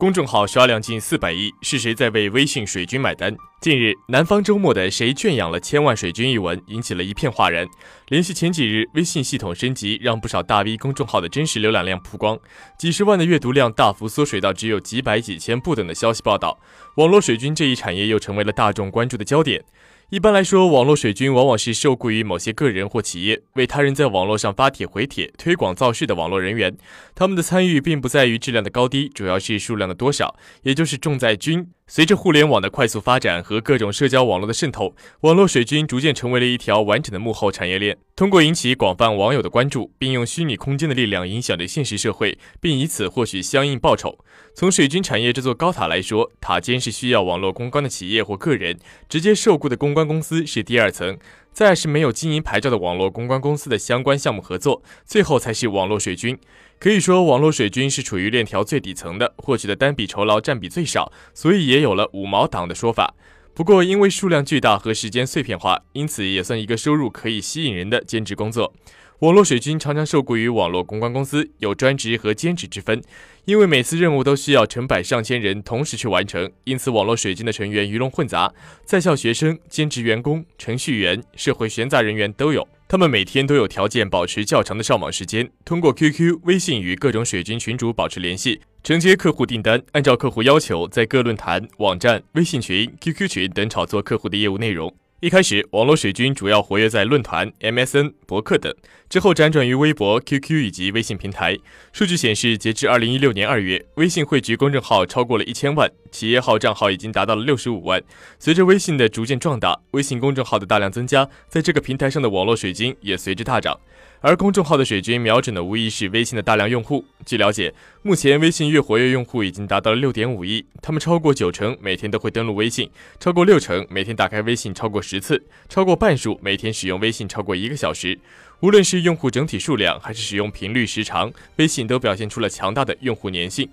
公众号刷量近四百亿，是谁在为微信水军买单？近日，南方周末的“谁圈养了千万水军”一文引起了一片哗然。联系前几日微信系统升级，让不少大 V 公众号的真实浏览量曝光，几十万的阅读量大幅缩水到只有几百几千不等的消息报道，网络水军这一产业又成为了大众关注的焦点。一般来说，网络水军往往是受雇于某些个人或企业，为他人在网络上发帖回帖、推广造势的网络人员。他们的参与并不在于质量的高低，主要是数量的多少，也就是重在均。随着互联网的快速发展和各种社交网络的渗透，网络水军逐渐成为了一条完整的幕后产业链。通过引起广泛网友的关注，并用虚拟空间的力量影响着现实社会，并以此获取相应报酬。从水军产业这座高塔来说，塔尖是需要网络公关的企业或个人，直接受雇的公关公司是第二层，再是没有经营牌照的网络公关公司的相关项目合作，最后才是网络水军。可以说，网络水军是处于链条最底层的，获取的单笔酬劳占比最少，所以也有了“五毛党”的说法。不过，因为数量巨大和时间碎片化，因此也算一个收入可以吸引人的兼职工作。网络水军常常受雇于网络公关公司，有专职和兼职之分。因为每次任务都需要成百上千人同时去完成，因此网络水军的成员鱼龙混杂，在校学生、兼职员工、程序员、社会闲杂人员都有。他们每天都有条件保持较长的上网时间，通过 QQ、微信与各种水军群主保持联系，承接客户订单，按照客户要求在各论坛、网站、微信群、QQ 群等炒作客户的业务内容。一开始，网络水军主要活跃在论坛、MSN、博客等，之后辗转于微博、QQ 以及微信平台。数据显示，截至二零一六年二月，微信汇集公众号超过了一千万，企业号账号已经达到了六十五万。随着微信的逐渐壮大，微信公众号的大量增加，在这个平台上的网络水军也随之大涨。而公众号的水军瞄准的无疑是微信的大量用户。据了解，目前微信月活跃用户已经达到了六点五亿，他们超过九成每天都会登录微信，超过六成每天打开微信超过十次，超过半数每天使用微信超过一个小时。无论是用户整体数量还是使用频率时长，微信都表现出了强大的用户粘性。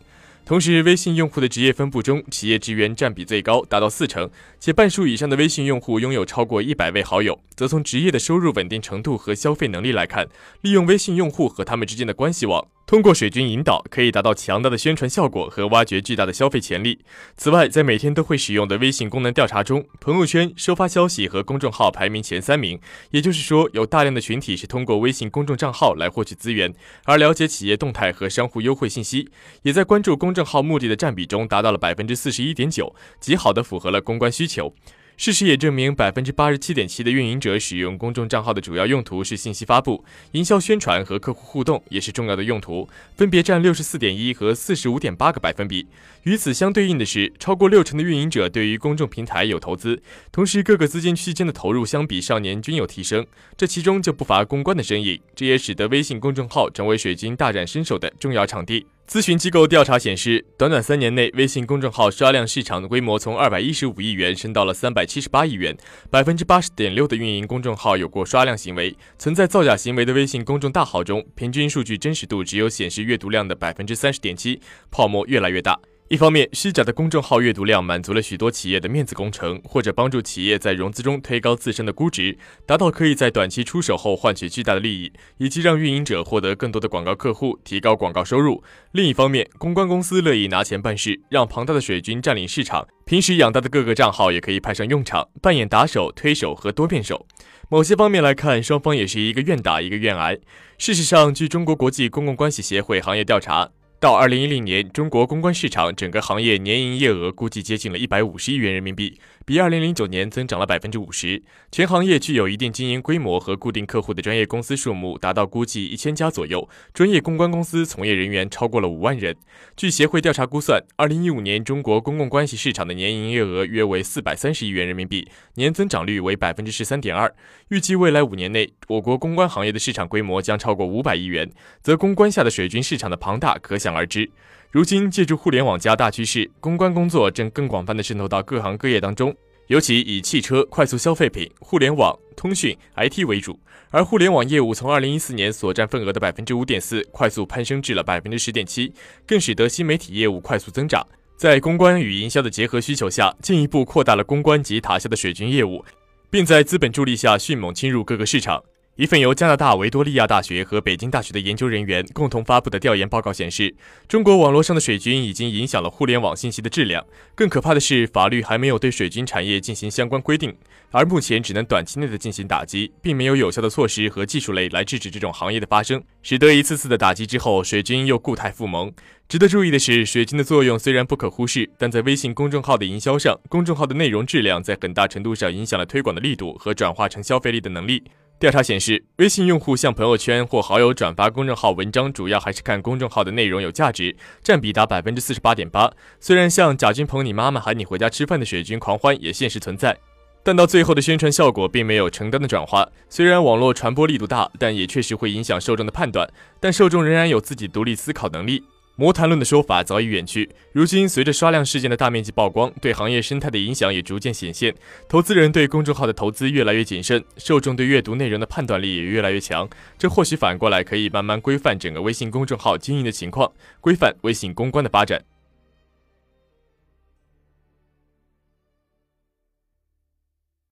同时，微信用户的职业分布中，企业职员占比最高，达到四成，且半数以上的微信用户拥有超过一百位好友。则从职业的收入稳定程度和消费能力来看，利用微信用户和他们之间的关系网。通过水军引导，可以达到强大的宣传效果和挖掘巨大的消费潜力。此外，在每天都会使用的微信功能调查中，朋友圈、收发消息和公众号排名前三名。也就是说，有大量的群体是通过微信公众账号来获取资源，而了解企业动态和商户优惠信息，也在关注公众号目的的占比中达到了百分之四十一点九，极好的符合了公关需求。事实也证明，百分之八十七点七的运营者使用公众账号的主要用途是信息发布、营销宣传和客户互动，也是重要的用途，分别占六十四点一和四十五点八个百分比。与此相对应的是，超过六成的运营者对于公众平台有投资，同时各个资金区间的投入相比上年均有提升，这其中就不乏公关的身影，这也使得微信公众号成为水军大展身手的重要场地。咨询机构调查显示，短短三年内，微信公众号刷量市场的规模从二百一十五亿元升到了三百七十八亿元。百分之八十点六的运营公众号有过刷量行为，存在造假行为的微信公众大号中，平均数据真实度只有显示阅读量的百分之三十点七，泡沫越来越大。一方面，虚假的公众号阅读量满足了许多企业的面子工程，或者帮助企业在融资中推高自身的估值，达到可以在短期出手后换取巨大的利益，以及让运营者获得更多的广告客户，提高广告收入。另一方面，公关公司乐意拿钱办事，让庞大的水军占领市场，平时养大的各个账号也可以派上用场，扮演打手、推手和多面手。某些方面来看，双方也是一个愿打一个愿挨。事实上，据中国国际公共关系协会行业调查。到二零一零年，中国公关市场整个行业年营业额估计接近了一百五十亿元人民币，比二零零九年增长了百分之五十。全行业具有一定经营规模和固定客户的专业公司数目达到估计一千家左右，专业公关公司从业人员超过了五万人。据协会调查估算，二零一五年中国公共关系市场的年营业额约为四百三十亿元人民币，年增长率为百分之十三点二。预计未来五年内，我国公关行业的市场规模将超过五百亿元，则公关下的水军市场的庞大可想而知。如今，借助互联网加大趋势，公关工作正更广泛的渗透到各行各业当中，尤其以汽车、快速消费品、互联网、通讯、IT 为主。而互联网业务从二零一四年所占份额的百分之五点四，快速攀升至了百分之十点七，更使得新媒体业务快速增长。在公关与营销的结合需求下，进一步扩大了公关及塔下的水军业务，并在资本助力下迅猛侵入各个市场。一份由加拿大维多利亚大学和北京大学的研究人员共同发布的调研报告显示，中国网络上的水军已经影响了互联网信息的质量。更可怕的是，法律还没有对水军产业进行相关规定，而目前只能短期内的进行打击，并没有有效的措施和技术类来制止这种行业的发生，使得一次次的打击之后，水军又固态复萌。值得注意的是，水军的作用虽然不可忽视，但在微信公众号的营销上，公众号的内容质量在很大程度上影响了推广的力度和转化成消费力的能力。调查显示，微信用户向朋友圈或好友转发公众号文章，主要还是看公众号的内容有价值，占比达百分之四十八点八。虽然像贾君鹏你妈妈喊你回家吃饭的水军狂欢也现实存在，但到最后的宣传效果并没有承担的转化。虽然网络传播力度大，但也确实会影响受众的判断，但受众仍然有自己独立思考能力。魔坛论的说法早已远去，如今随着刷量事件的大面积曝光，对行业生态的影响也逐渐显现。投资人对公众号的投资越来越谨慎，受众对阅读内容的判断力也越来越强。这或许反过来可以慢慢规范整个微信公众号经营的情况，规范微信公关的发展。